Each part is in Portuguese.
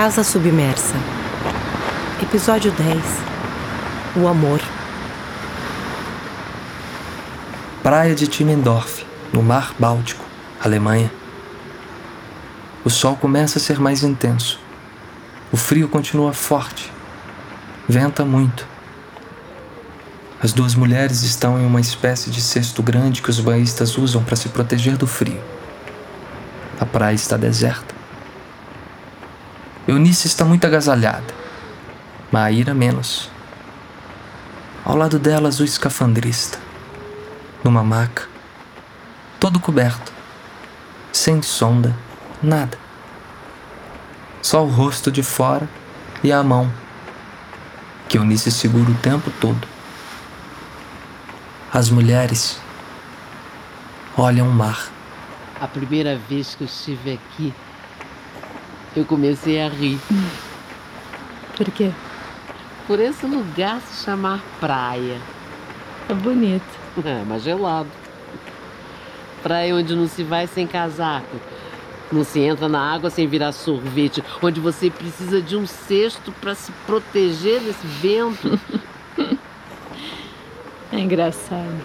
Casa Submersa. Episódio 10 O Amor. Praia de Timmendorf, no Mar Báltico, Alemanha. O sol começa a ser mais intenso. O frio continua forte. Venta muito. As duas mulheres estão em uma espécie de cesto grande que os banhistas usam para se proteger do frio. A praia está deserta. Eunice está muito agasalhada. Maíra menos. Ao lado delas, o escafandrista. Numa maca. Todo coberto. Sem sonda. Nada. Só o rosto de fora e a mão. Que Eunice segura o tempo todo. As mulheres olham o mar. A primeira vez que eu estive aqui, eu comecei a rir. Por quê? Por esse lugar se chamar praia. É bonito. É, mas gelado. Praia onde não se vai sem casaco. Não se entra na água sem virar sorvete. Onde você precisa de um cesto para se proteger desse vento. É engraçado.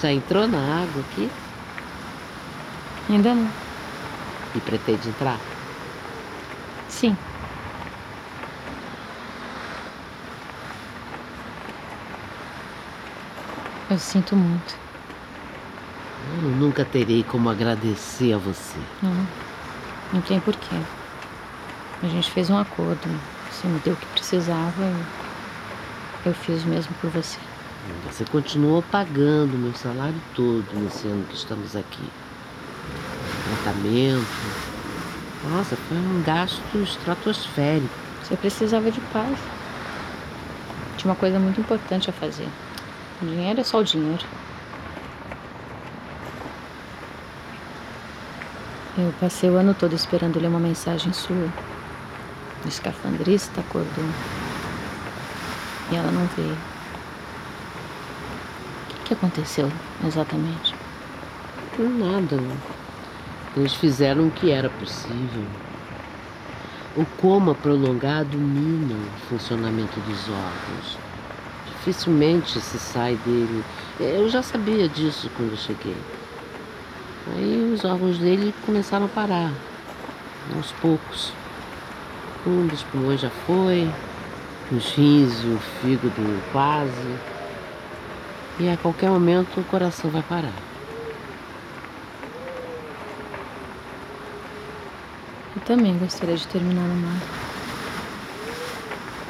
Já entrou na água aqui? Ainda não. E pretende entrar? Sim. Eu sinto muito. Eu nunca terei como agradecer a você. Não. Não tem porquê. A gente fez um acordo. Você me deu o que precisava. Eu fiz o mesmo por você. Você continuou pagando meu salário todo nesse ano que estamos aqui. Tratamento. Nossa, foi um gasto estratosférico. Você precisava de paz. Tinha uma coisa muito importante a fazer. O dinheiro é só o dinheiro. Eu passei o ano todo esperando ler uma mensagem sua. O escafandrista acordou. E ela não veio. O que aconteceu exatamente? Nada. Eles fizeram o que era possível. O coma prolongado mina o funcionamento dos órgãos. Dificilmente se sai dele. Eu já sabia disso quando cheguei. Aí os órgãos dele começaram a parar, aos poucos. Um dos pulmões já foi, os rins e o fígado quase. E a qualquer momento o coração vai parar. Eu também gostaria de terminar no mar.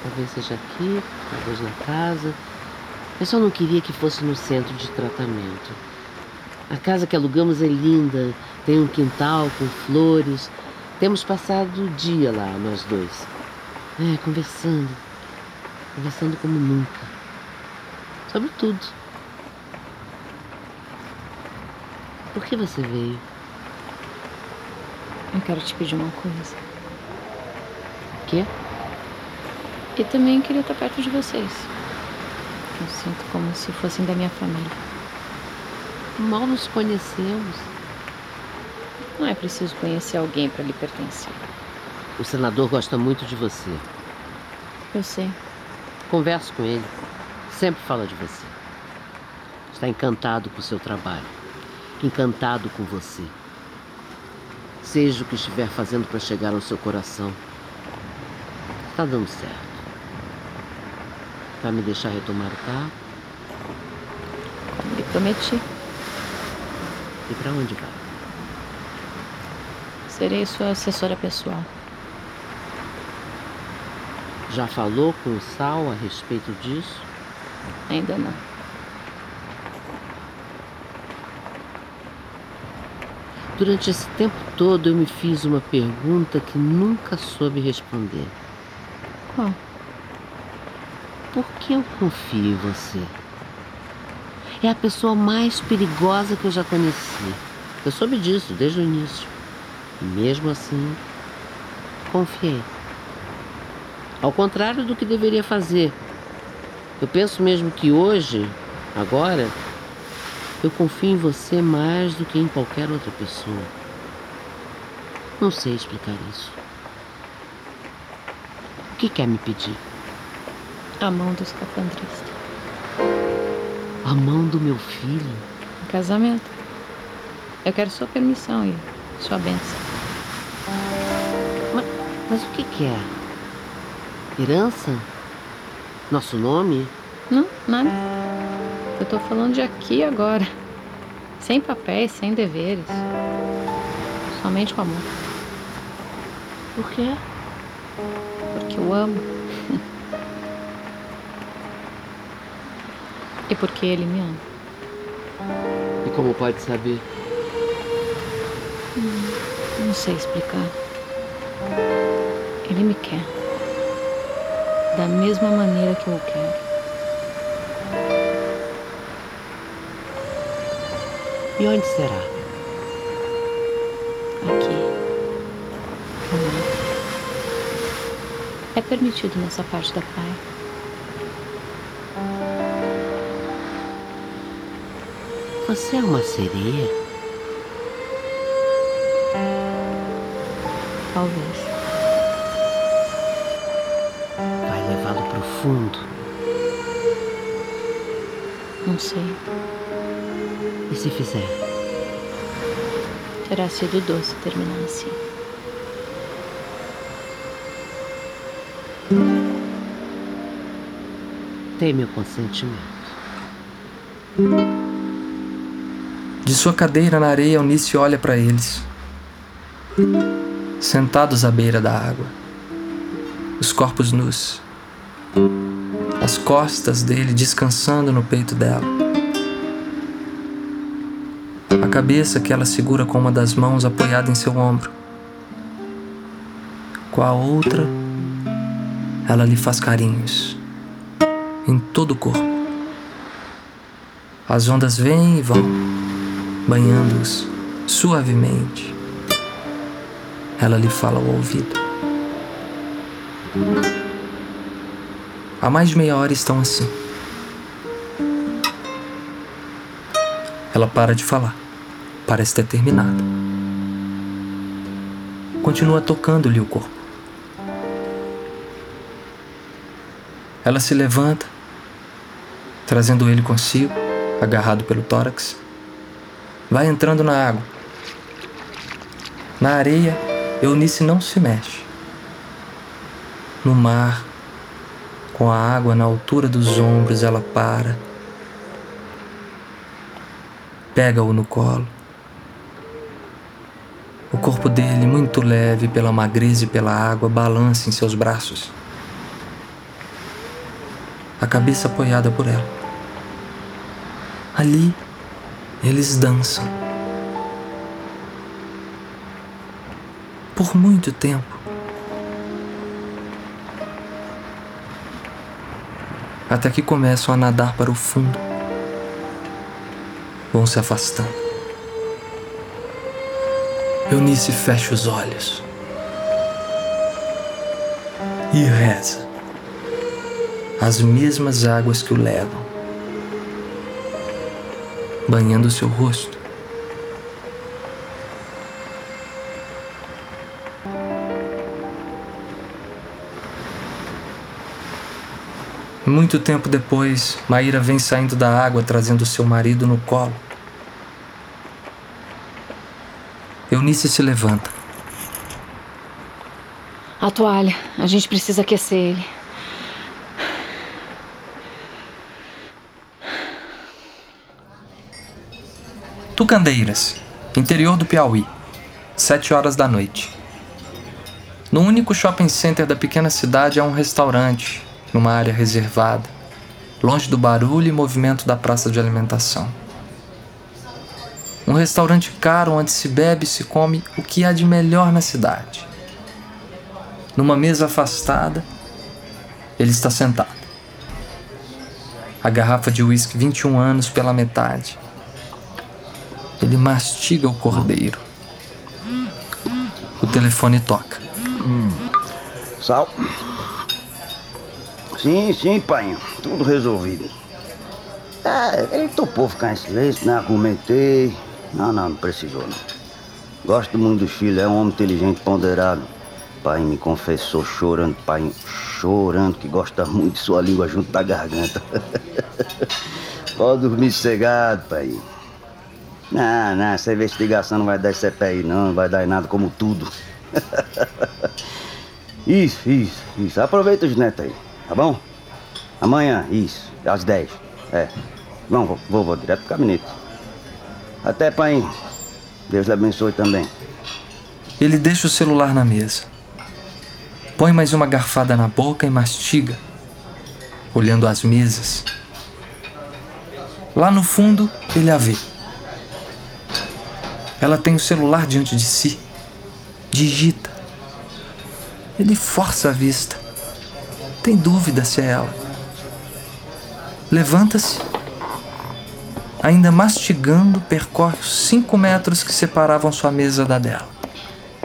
Talvez seja aqui, talvez na casa. Eu só não queria que fosse no centro de tratamento. A casa que alugamos é linda, tem um quintal com flores. Temos passado o dia lá, nós dois. É, conversando. Conversando como nunca. Sobre tudo. Por que você veio? Eu quero te pedir uma coisa. O quê? E também queria estar perto de vocês. Eu sinto como se fossem da minha família. Mal nos conhecemos. Não é preciso conhecer alguém para lhe pertencer. O senador gosta muito de você. Eu sei. Converso com ele. Sempre fala de você. Está encantado com o seu trabalho. Encantado com você. Seja o que estiver fazendo para chegar ao seu coração. Está dando certo. Vai me deixar retomar o carro? Como lhe prometi. E para onde vai? Serei sua assessora pessoal. Já falou com o Sal a respeito disso? Ainda não. Durante esse tempo todo eu me fiz uma pergunta que nunca soube responder. Qual? Por que eu confio em você? É a pessoa mais perigosa que eu já conheci. Eu soube disso desde o início. E mesmo assim, confiei. Ao contrário do que deveria fazer. Eu penso mesmo que hoje, agora, eu confio em você mais do que em qualquer outra pessoa. Não sei explicar isso. que quer me pedir? A mão do escafandrista. A mão do meu filho? Em casamento. Eu quero sua permissão e sua bênção. Mas, mas o que, que é? Herança? Nosso nome? Não, nada. Eu tô falando de aqui e agora. Sem papéis, sem deveres. Somente com amor. Por quê? Porque eu amo. e porque ele me ama. E como pode saber? Hum, não sei explicar. Ele me quer. Da mesma maneira que eu o quero. E onde será? Aqui. É permitido nessa parte da praia. Você é uma sereia? Talvez. Vai levá-lo para o fundo? Não sei. Se fizer? Terá sido doce terminar assim. Tem meu consentimento. De sua cadeira na areia, Eunice olha para eles. Sentados à beira da água. Os corpos nus. As costas dele descansando no peito dela. Cabeça que ela segura com uma das mãos apoiada em seu ombro. Com a outra, ela lhe faz carinhos em todo o corpo. As ondas vêm e vão, banhando-os suavemente. Ela lhe fala ao ouvido. Há mais de meia hora estão assim. Ela para de falar. Parece ter terminado. Continua tocando-lhe o corpo. Ela se levanta, trazendo ele consigo, agarrado pelo tórax. Vai entrando na água. Na areia, Eunice não se mexe. No mar, com a água na altura dos ombros, ela para. Pega-o no colo. O corpo dele, muito leve pela magreza e pela água, balança em seus braços. A cabeça apoiada por ela. Ali, eles dançam. Por muito tempo. Até que começam a nadar para o fundo. Vão se afastando. Eunice fecha os olhos e reza. As mesmas águas que o levam, banhando seu rosto. Muito tempo depois, Maíra vem saindo da água trazendo seu marido no colo. Eunice se levanta. A toalha. A gente precisa aquecer ele. Tucandeiras, interior do Piauí, sete horas da noite. No único shopping center da pequena cidade há um restaurante, numa área reservada, longe do barulho e movimento da praça de alimentação. Um restaurante caro onde se bebe e se come o que há de melhor na cidade. Numa mesa afastada, ele está sentado. A garrafa de uísque 21 anos pela metade. Ele mastiga o cordeiro. O telefone toca. Sal. Sim, sim, pai. Tudo resolvido. É, ele topou ficar em silêncio, né? Argumentei. Não, não, não precisou, não. Gosto muito do Chile, é um homem inteligente, ponderado. pai me confessou chorando, pai, chorando, que gosta muito de sua língua junto da garganta. Pode dormir sossegado, pai. Não, não, essa investigação não vai dar CPI não, não vai dar em nada como tudo. isso, isso, isso. Aproveita os netos aí, tá bom? Amanhã, isso, às 10. É. Não, vou, vou, vou direto pro gabinete. Até, pai. Deus lhe abençoe também. Ele deixa o celular na mesa. Põe mais uma garfada na boca e mastiga, olhando as mesas. Lá no fundo, ele a vê. Ela tem o celular diante de si. Digita. Ele força a vista. Tem dúvida se é ela. Levanta-se. Ainda mastigando, percorre os cinco metros que separavam sua mesa da dela.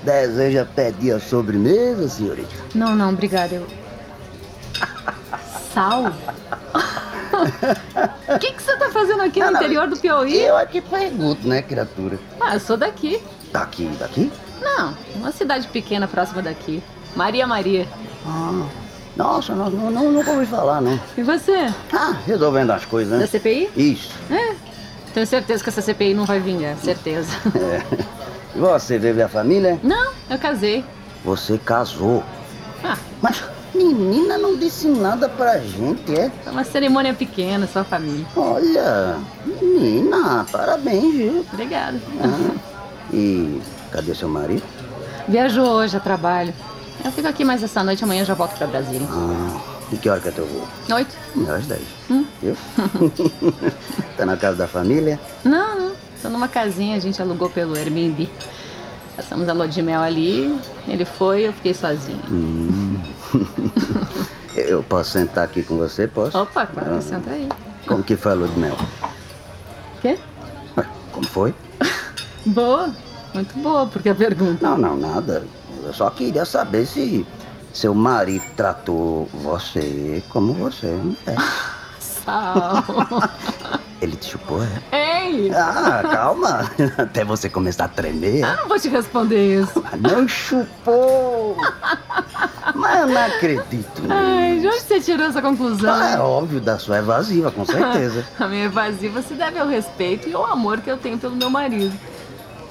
Deseja pedir a sobremesa, senhorita? Não, não, obrigada. Eu... Sal? O que, que você tá fazendo aqui no Não, não, interior do Piauí? Eu aqui pergunto, né, criatura? Ah, eu sou daqui. Daqui, daqui? Não, uma cidade pequena próxima daqui. Maria Maria. Ah, nossa, não, não, não, nunca ouvi falar, não. E você? Ah, resolvendo as coisas, Da né? CPI? Isso. É. Tenho certeza que essa CPI não vai vingar, certeza. E você vive a família? Não, eu casei. Você casou. Ah, Mas menina não disse nada pra gente, é? foi uma cerimônia pequena, só família. Olha, menina, parabéns, viu? Obrigada. Ah, e cadê seu marido? Viajou hoje a trabalho. Eu fico aqui mais essa noite, amanhã eu já volto pra Brasília. Ah, e que hora que é teu voo? Oito? Às 10. Hum? Viu? tá na casa da família? Não, não. Tô numa casinha, a gente alugou pelo Airbnb. Passamos a lua de mel ali, ele foi, eu fiquei sozinha. Hum. Eu posso sentar aqui com você, posso? Opa, claro, senta aí. Como que foi a lua de mel? Quê? Como foi? Boa, muito boa, porque a pergunta. Não, não, nada. Eu só queria saber se seu marido tratou você como você é. Sal. Ele te chupou, é? Ei! Ah, calma. Até você começar a tremer. Eu não vou te responder isso. Não chupou! Mas eu não acredito Ai, de nisso. onde você tirou essa conclusão? Ah, é óbvio, da sua evasiva, com certeza. A minha evasiva se deve ao respeito e ao amor que eu tenho pelo meu marido.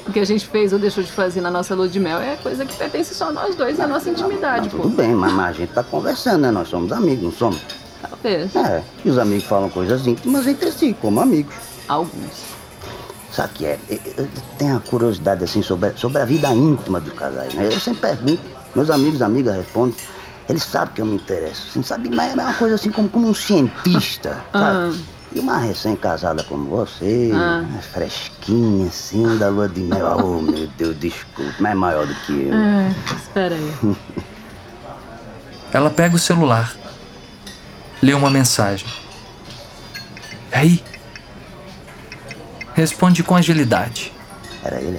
O que a gente fez ou deixou de fazer na nossa lua de mel é coisa que pertence só a nós dois a nossa intimidade, Não, pô. tudo bem, mas, mas a gente tá conversando, né? Nós somos amigos, não somos? Talvez. É, e os amigos falam coisas íntimas entre si, como amigos. Alguns. Sabe que é? Eu- tenho uma curiosidade assim sobre, sobre a vida íntima dos casais, né? Eu sempre pergunto, meus amigos e amigas respondem, eles sabem que eu me interesso, assim, sabe? Mas é uma coisa assim como, como um cientista, sabe? E uma recém-casada como você, Ah. né, fresquinha assim, da lua de mel, oh meu Deus, desculpe, mas é maior do que eu. É, espera aí. Ela pega o celular, lê uma mensagem. E aí? Responde com agilidade. Era ele,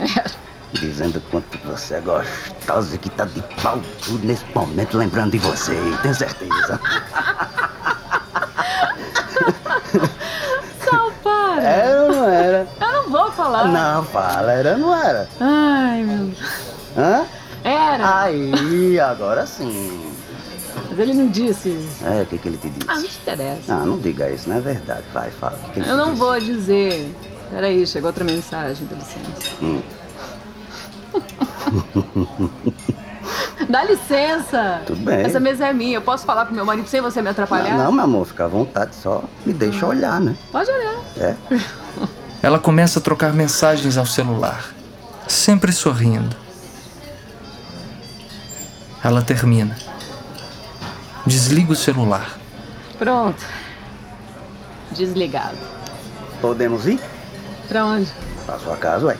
é? Dizendo quanto você é gostosa e que tá de pau tudo nesse momento, lembrando de você, tenho certeza. Sal, para! Era ou não era? Eu não vou falar. Não, fala, era ou não era? Ai, meu Deus. Hã? Era! Aí, agora sim. Mas ele não disse isso. É, o que, que ele te disse? Ah, não te interessa. Ah, não diga isso, não é verdade. Vai, fala. Que Eu não disse? vou dizer. Peraí, chegou outra mensagem, dá licença. Hum. Dá licença! Tudo bem. Essa mesa é minha. Eu posso falar pro meu marido sem você me atrapalhar? Não, não, meu amor, fica à vontade, só me deixa olhar, né? Pode olhar. É. Ela começa a trocar mensagens ao celular, sempre sorrindo. Ela termina. Desliga o celular. Pronto. Desligado. Podemos ir? Pra onde? Pra sua casa, ué.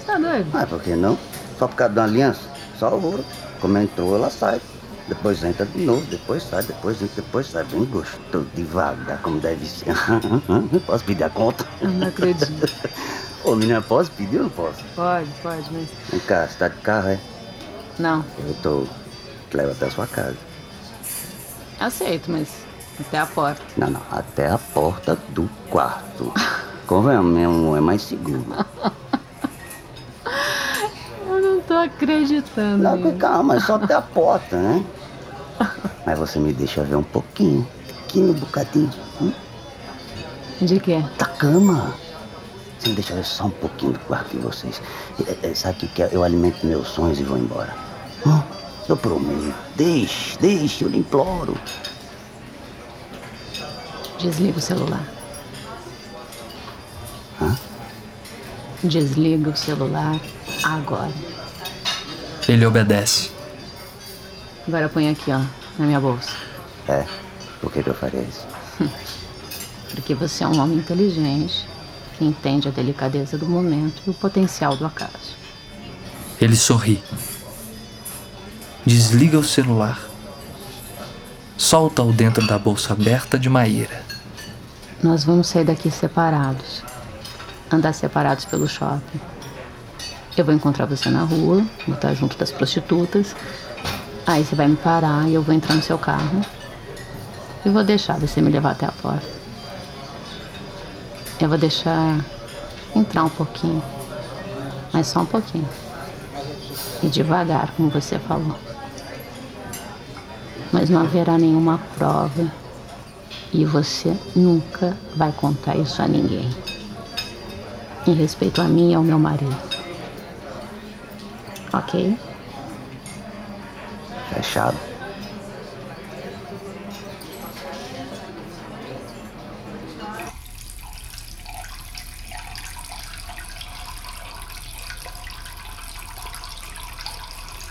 Você tá doido? Ah, por que não? Só por causa de uma aliança? Só ouro. Como entrou, ela sai. Depois entra de novo, depois sai, depois entra, depois sai. Bem gostoso, devagar, como deve ser. posso pedir a conta? Eu não acredito. Ô, menina, posso pedir ou não posso? Pode, pode, mas. Vem cá, você tá de carro, é? Não. Eu tô... Te levo até a sua casa. Aceito, mas até a porta. Não, não, até a porta do quarto. Convenhamos, é mais seguro. Acreditando. Não, calma, é só até a porta, né? Mas você me deixa ver um pouquinho, pequeno bocadinho. Hum? De quê? Da cama. Você me deixa ver só um pouquinho do quarto de vocês. É, é, sabe o que que é? Eu alimento meus sonhos e vou embora. Hum? Eu prometo. Deixe, deixe, eu lhe imploro. Desliga o celular. Hã? Desliga o celular agora. Ele obedece. Agora põe aqui, ó, na minha bolsa. É, por que, que eu faria isso? Porque você é um homem inteligente que entende a delicadeza do momento e o potencial do acaso. Ele sorri. Desliga o celular. Solta-o dentro da bolsa aberta de Maíra. Nós vamos sair daqui separados. Andar separados pelo shopping. Eu vou encontrar você na rua, vou estar junto das prostitutas. Aí você vai me parar e eu vou entrar no seu carro. E vou deixar você me levar até a porta. Eu vou deixar entrar um pouquinho. Mas só um pouquinho. E devagar, como você falou. Mas não haverá nenhuma prova. E você nunca vai contar isso a ninguém. Em respeito a mim e ao meu marido. Ok? Fechado.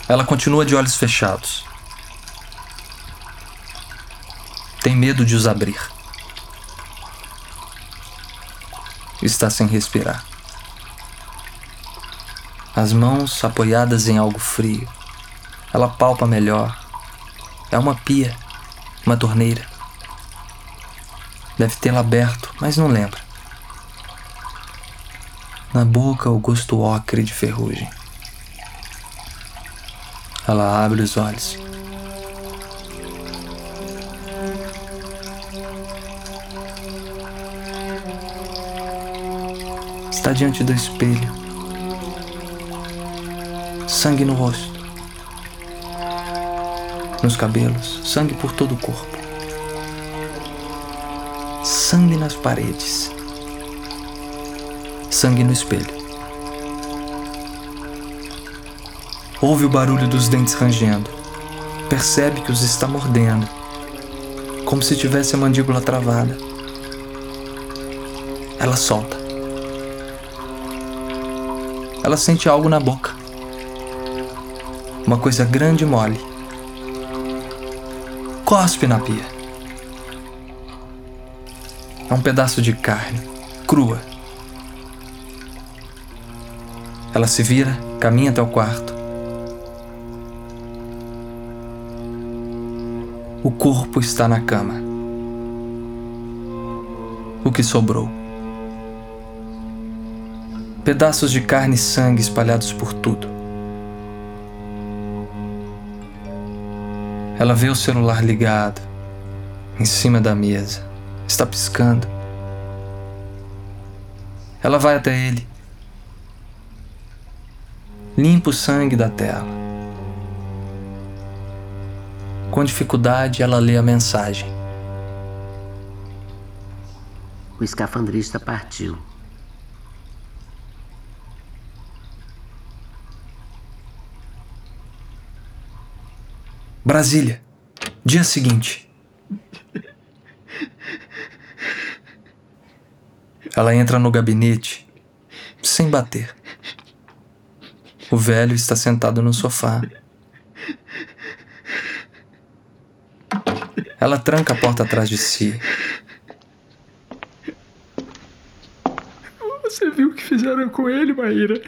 Ela continua de olhos fechados. Tem medo de os abrir. Está sem respirar. As mãos apoiadas em algo frio. Ela palpa melhor. É uma pia, uma torneira. Deve tê-la aberto, mas não lembra. Na boca, o gosto ocre de ferrugem. Ela abre os olhos. Está diante do espelho. Sangue no rosto. Nos cabelos, sangue por todo o corpo. Sangue nas paredes. Sangue no espelho. Ouve o barulho dos dentes rangendo. Percebe que os está mordendo, como se tivesse a mandíbula travada. Ela solta. Ela sente algo na boca. Uma coisa grande e mole. Cospe na pia. É um pedaço de carne, crua. Ela se vira, caminha até o quarto. O corpo está na cama. O que sobrou? Pedaços de carne e sangue espalhados por tudo. Ela vê o celular ligado, em cima da mesa. Está piscando. Ela vai até ele. Limpa o sangue da tela. Com dificuldade, ela lê a mensagem. O escafandrista partiu. Brasília, dia seguinte. Ela entra no gabinete sem bater. O velho está sentado no sofá. Ela tranca a porta atrás de si. Você viu o que fizeram com ele, Maíra?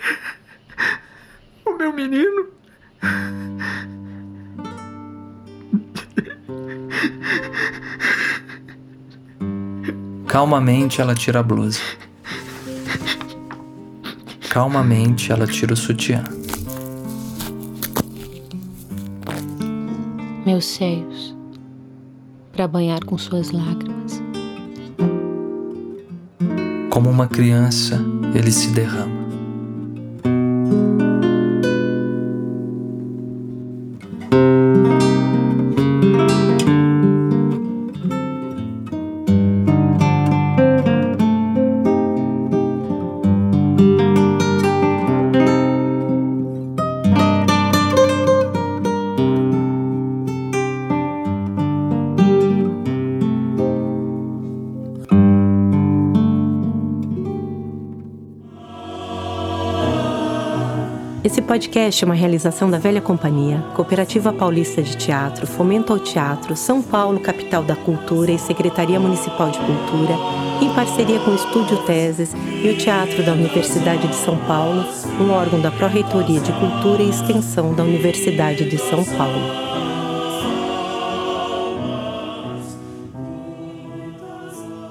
O meu menino? Calmamente ela tira a blusa. Calmamente ela tira o sutiã. Meus seios, para banhar com suas lágrimas. Como uma criança, ele se derrama. Esse podcast é uma realização da Velha Companhia, Cooperativa Paulista de Teatro, Fomento ao Teatro, São Paulo, Capital da Cultura e Secretaria Municipal de Cultura, em parceria com o Estúdio Teses e o Teatro da Universidade de São Paulo, um órgão da Pró-Reitoria de Cultura e Extensão da Universidade de São Paulo.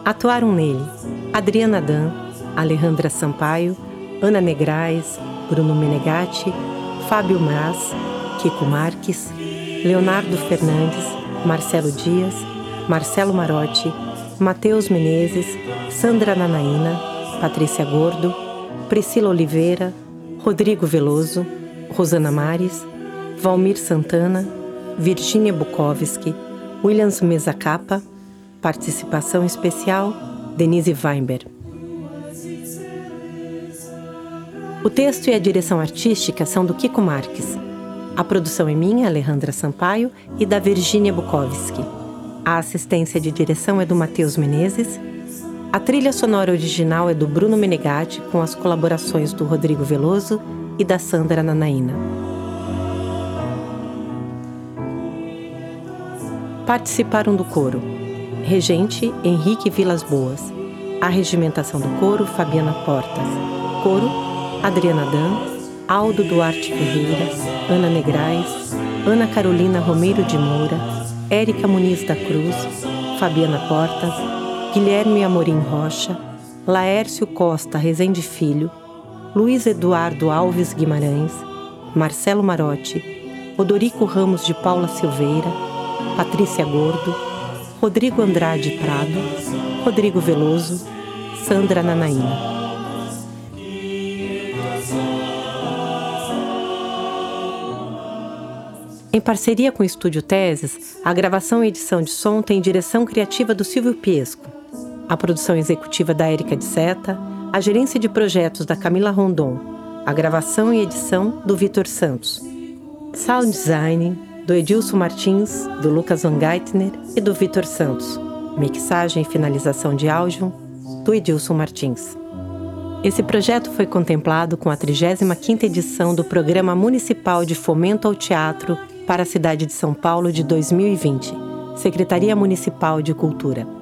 Atuaram nele Adriana Dan, Alejandra Sampaio, Ana Negrais, Bruno Menegatti, Fábio Mas, Kiko Marques, Leonardo Fernandes, Marcelo Dias, Marcelo Marotti, Matheus Menezes, Sandra Nanaína, Patrícia Gordo, Priscila Oliveira, Rodrigo Veloso, Rosana Mares, Valmir Santana, Virginia Bukowski, Williams Mezacapa, participação especial Denise Weinberg. O texto e a direção artística são do Kiko Marques. A produção é minha, Alejandra Sampaio, e da Virginia Bukowski. A assistência de direção é do Matheus Menezes. A trilha sonora original é do Bruno Menegatti, com as colaborações do Rodrigo Veloso e da Sandra Nanaína. Participaram do coro Regente Henrique Vilas Boas. A regimentação do coro Fabiana Portas. Coro Adriana Dan, Aldo Duarte Ferreira, Ana Negrais, Ana Carolina Romeiro de Moura, Érica Muniz da Cruz, Fabiana Portas, Guilherme Amorim Rocha, Laércio Costa Rezende Filho, Luiz Eduardo Alves Guimarães, Marcelo Marotti, Odorico Ramos de Paula Silveira, Patrícia Gordo, Rodrigo Andrade Prado, Rodrigo Veloso, Sandra Nanaína. Em parceria com o Estúdio Teses, a gravação e edição de som tem direção criativa do Silvio Piesco, a produção executiva da Érica de Seta, a gerência de projetos da Camila Rondon, a gravação e edição do Vitor Santos, sound design do Edilson Martins, do Lucas Van Geitner e do Vitor Santos, mixagem e finalização de áudio do Edilson Martins. Esse projeto foi contemplado com a 35ª edição do Programa Municipal de Fomento ao Teatro para a cidade de São Paulo de 2020, Secretaria Municipal de Cultura.